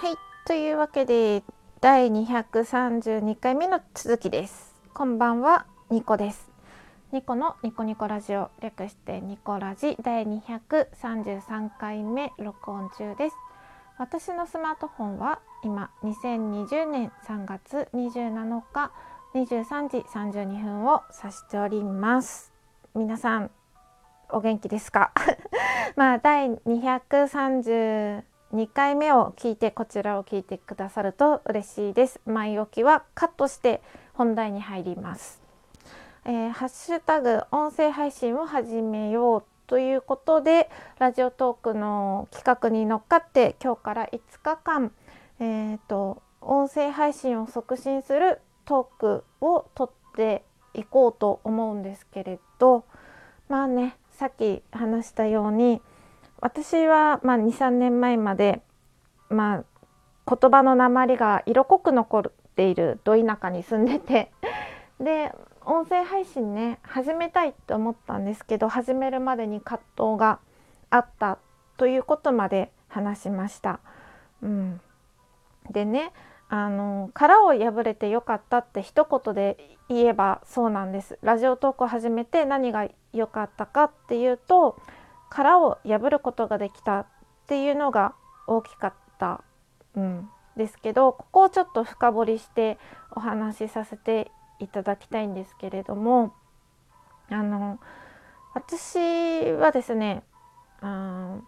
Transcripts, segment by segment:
はい。というわけで第232回目の続きです。こんばんはニコです。ニコのニコニコラジオ略してニコラジ第233回目録音中です。私のスマートフォンは今2020年3月27日23時32分を指しております。皆さんお元気ですか？まあ第2回目を聞いてこちらを聞いてくださると嬉しいです。前置きはカットして本題に入ります、えー、ハッシュタグ音声配信を始めようということでラジオトークの企画に乗っかって今日から5日間えーと音声配信を促進するトークをとっていこうと思うんですけれど。まあねさっき話したように私はまあ23年前までまあ言葉の鉛が色濃く残っているど田舎に住んでて で音声配信ね始めたいと思ったんですけど始めるまでに葛藤があったということまで話しました。うん、でねあの殻を破れてよかったって一言で言えばそうなんですラジオトークを始めて何が良かったかっていうと殻を破ることができたっていうのが大きかった、うん、ですけどここをちょっと深掘りしてお話しさせていただきたいんですけれどもあの私はですね、うん、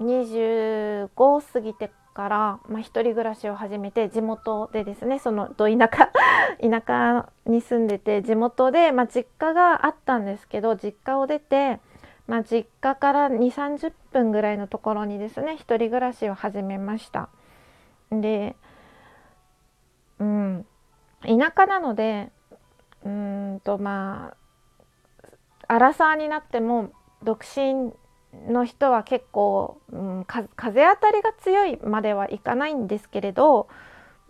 25過ぎてから、まあ、一人暮らしを始めて地元でですねそのど田舎 田舎に住んでて地元で、まあ、実家があったんですけど実家を出て、まあ、実家から2 3 0分ぐらいのところにですね一人暮らしを始めました。でうん田舎なのでうんとまあアラサーになっても独身の人は結構、うん、風当たりが強いまではいかないんですけれど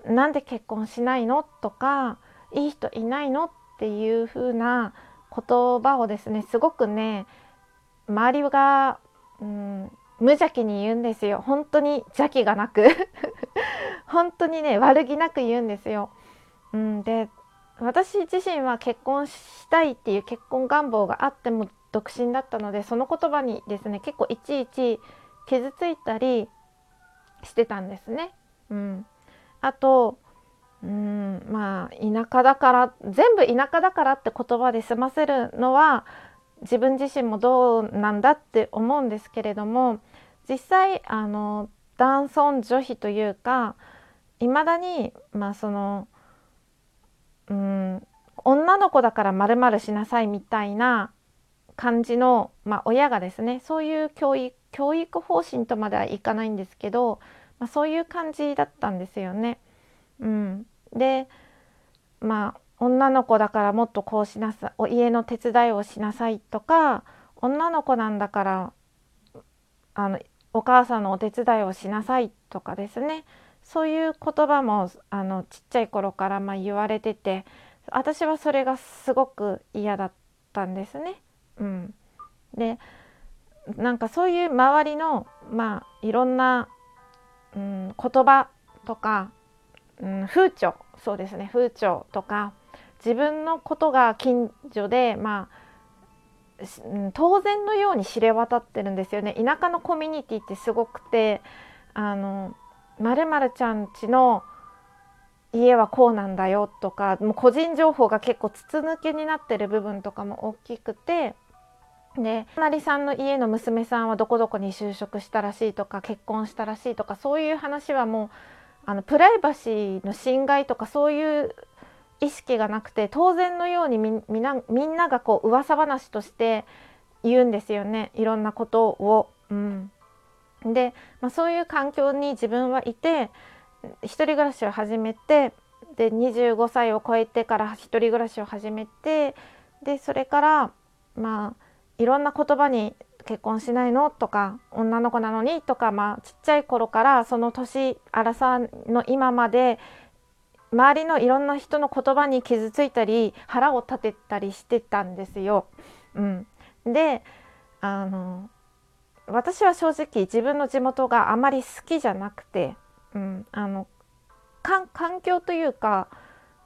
なんで結婚しないのとかいい人いないのっていう風な言葉をですねすごくね周りが、うん、無邪気に言うんですよ本当に邪気がなく 本当にね悪気なく言うんですよ。うん、で私自身は結婚したいっていう結婚願望があっても独身だったのでその言葉にですね結構いちいち傷ついたりしてたんですね。うん、あとうんまあ田舎だから全部田舎だからって言葉で済ませるのは自分自身もどうなんだって思うんですけれども実際あの男尊女卑というかいまだにまあそのうん女の子だからまるしなさいみたいな感じの、まあ、親がですねそういう教育教育方針とまではいかないんですけど、まあ、そういう感じだったんですよね。うん、でまあ女の子だからもっとこうしなさい家の手伝いをしなさいとか女の子なんだからあのお母さんのお手伝いをしなさいとかですねそういう言葉もあのちっちゃい頃からま言われてて私はそれがすごく嫌だったんですね。うん、でなんかそういう周りのまあいろんな、うん、言葉とか、うん、風潮そうですね風潮とか自分のことが近所でまあ当然のように知れ渡ってるんですよね。田舎のコミュニティってすごくてあのまるちゃんちの家はこうなんだよとかもう個人情報が結構筒抜けになってる部分とかも大きくてで隣さんの家の娘さんはどこどこに就職したらしいとか結婚したらしいとかそういう話はもうあのプライバシーの侵害とかそういう意識がなくて当然のようにみみんながこう噂話として言うんですよねいろんなことを。うん、で、まあ、そういう環境に自分はいて一人暮らしを始めてで25歳を超えてから一人暮らしを始めてでそれからまあいろんな言葉に結婚しないのとか女の子なのにとか、まあ、ちっちゃい頃からその年荒さの今まで周りのいろんな人の言葉に傷ついたり腹を立てたりしてたんですよ。うん、であの私は正直自分の地元があまり好きじゃなくて、うん、あの環境というか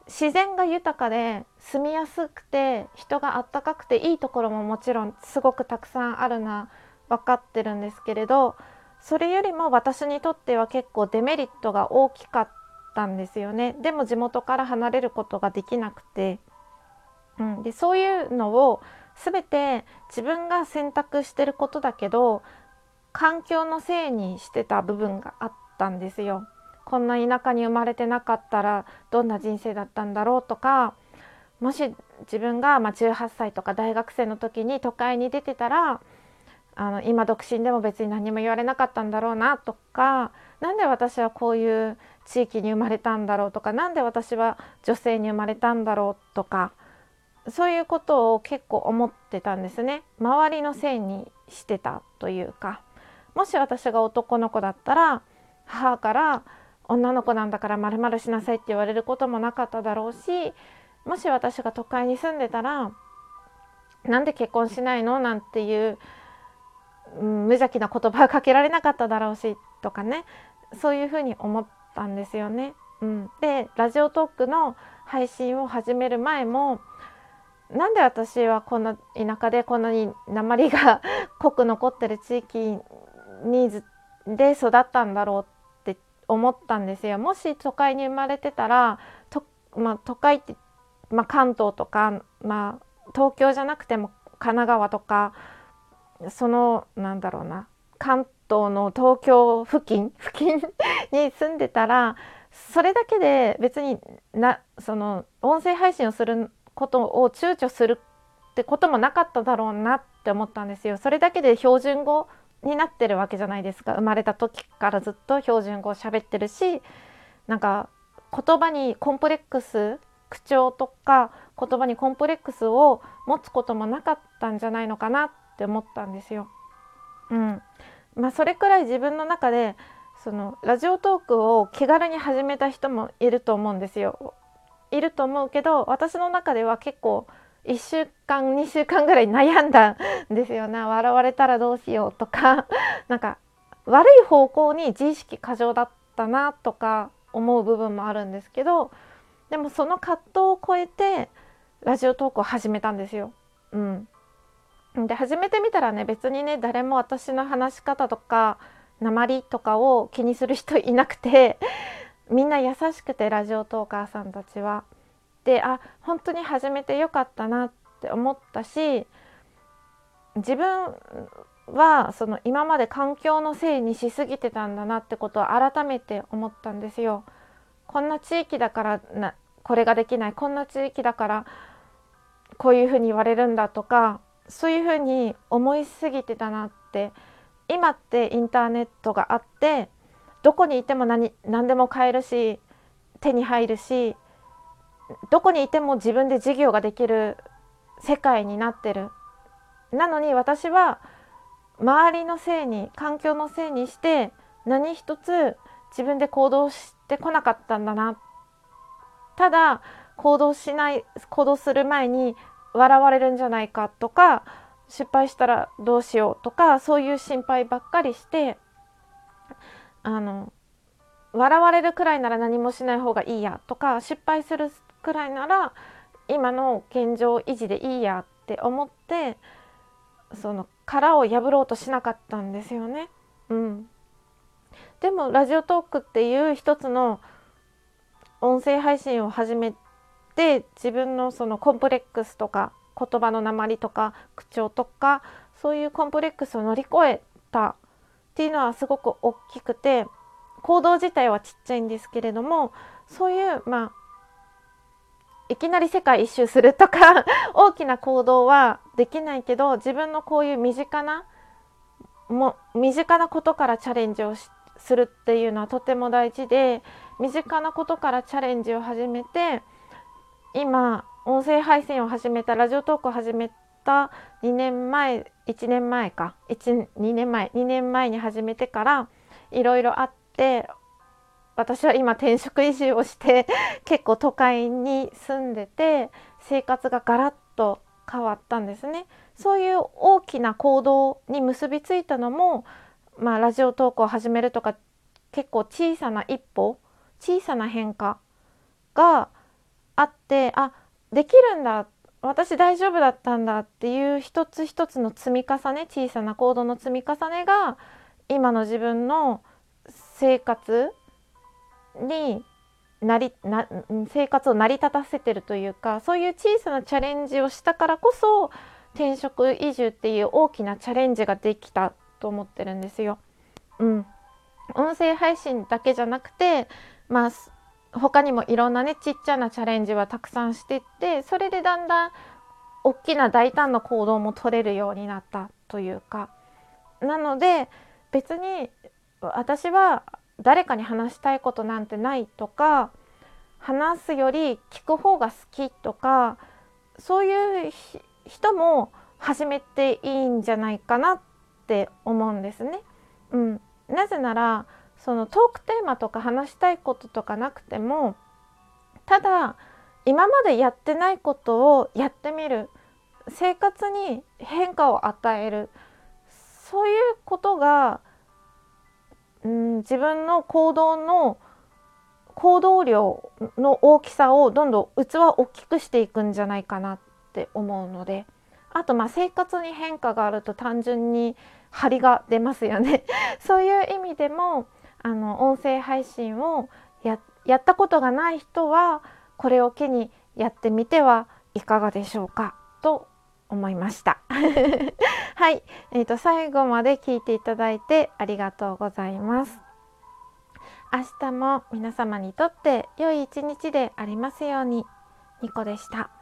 自然が豊かで住みやすくて人があったかくていいところももちろんすごくたくさんあるな分かってるんですけれどそれよりも私にとっては結構デメリットが大きかったんですよね。でも地元から離れることができなくて、うん、でそういうのを全て自分が選択してることだけど環境のせいにしてた部分があったんですよ。こんな田舎に生まれてなかったらどんな人生だったんだろうとかもし自分がま18歳とか大学生の時に都会に出てたらあの今独身でも別に何も言われなかったんだろうなとか何で私はこういう地域に生まれたんだろうとか何で私は女性に生まれたんだろうとかそういうことを結構思ってたんですね。周りのせいにしてたというか。もし私が男の子だったら母から女の子なんだからまるまるしなさいって言われることもなかっただろうしもし私が都会に住んでたらなんで結婚しないの？なんていう、うん、無邪気な言葉がかけられなかっただろうしとかね。そういうふうに思ったんですよね。うん、でラジオトークの配信を始める前もなんで私はこんな田舎でこんなに鉛が濃く残ってる地域にで育ったんだろうって思ったんですよ。もし都会に生まれてたらと、まあ、都会って、まあ、関東とか、まあ、東京じゃなくても神奈川とかそのなんだろうな関東の東京付近付近に住んでたらそれだけで別になその音声配信をすることを躊躇するってこともなかっただろうなって思ったんですよ。それだけで標準語になってるわけじゃないですか生まれた時からずっと標準語を喋ってるしなんか言葉にコンプレックス口調とか言葉にコンプレックスを持つこともなかったんじゃないのかなって思ったんですよ。うんまあ、それくらい自分の中でそのラジオトークを気軽に始めた人もいると思うんですよ。いると思うけど私の中では結構1週間2週間ぐらい悩んだんですよね笑われたらどうしようとか なんか悪い方向に自意識過剰だったなとか思う部分もあるんですけどでもその葛藤を超えてラジオトークを始めたんですよ。うん、で始めてみたらね別にね誰も私の話し方とか鉛とかを気にする人いなくて みんな優しくてラジオトーカーさんたちは。であ本当に始めてよかったなって思ったし自分はその今まで環境のせいにしすぎてたんだなってことを改めて思ったんですよ。こんな地域だからなこれができないこんな地域だからこういうふうに言われるんだとかそういうふうに思いすぎてたなって今ってインターネットがあってどこにいても何何でも買えるし手に入るしどこにいても自分で事業ができる世界になってる。なのに私は周りのせいに環境のせいにして何一つ自分で行動してこなかったんだな。ただ行動しない行動する前に笑われるんじゃないかとか失敗したらどうしようとかそういう心配ばっかりしてあの笑われるくらいなら何もしない方がいいやとか失敗するくらいなら今の現状維持でいいやって思ってその殻を破ろうとしなかったんですよね。うん、でもラジオトークっていう一つの音声配信を始めて自分のそのコンプレックスとか言葉の鉛とか口調とかそういうコンプレックスを乗り越えたっていうのはすごく大きくて行動自体はちっちゃいんですけれどもそういうまあいきなり世界一周するとか 大きな行動はできないけど自分のこういう身近なも身近なことからチャレンジをするっていうのはとても大事で身近なことからチャレンジを始めて今音声配信を始めたラジオトークを始めた2年前1年前か12年前2年前に始めてからいろいろあって私は今転職移住をして結構都会に住んでて生活がガラッと変わったんですね。そういう大きな行動に結びついたのも、まあ、ラジオ投稿を始めるとか結構小さな一歩小さな変化があってあできるんだ私大丈夫だったんだっていう一つ一つの積み重ね小さな行動の積み重ねが今の自分の生活になりな生活を成り立たせてるというかそういう小さなチャレンジをしたからこそ転職移住っていう大きなチャレンジができたと思ってるんですよ。うん、音声配信だけじゃなくてまあ他にもいろんなねちっちゃなチャレンジはたくさんしてってそれでだんだん大きな大胆な行動も取れるようになったというかなので別に私は誰かに話したいことなんてないとか話すより聞く方が好きとかそういう人も始めていいんじゃないかなって思うんですね。うん、なぜならそのトークテーマとか話したいこととかなくてもただ今までやってないことをやってみる。生活に変化を与える。そういうことが、うん、自分の行動の行動量の大きさをどんどん器を大きくしていくんじゃないかなって思うので。あとまあ生活に変化があると単純に張りが出ますよね。そういう意味でもあの音声配信をやったことがない人はこれを機にやってみてはいかがでしょうかと思いました。はい、えーと、最後まで聞いていただいてありがとうございます。明日も皆様にとって良い一日でありますように。ニコでした。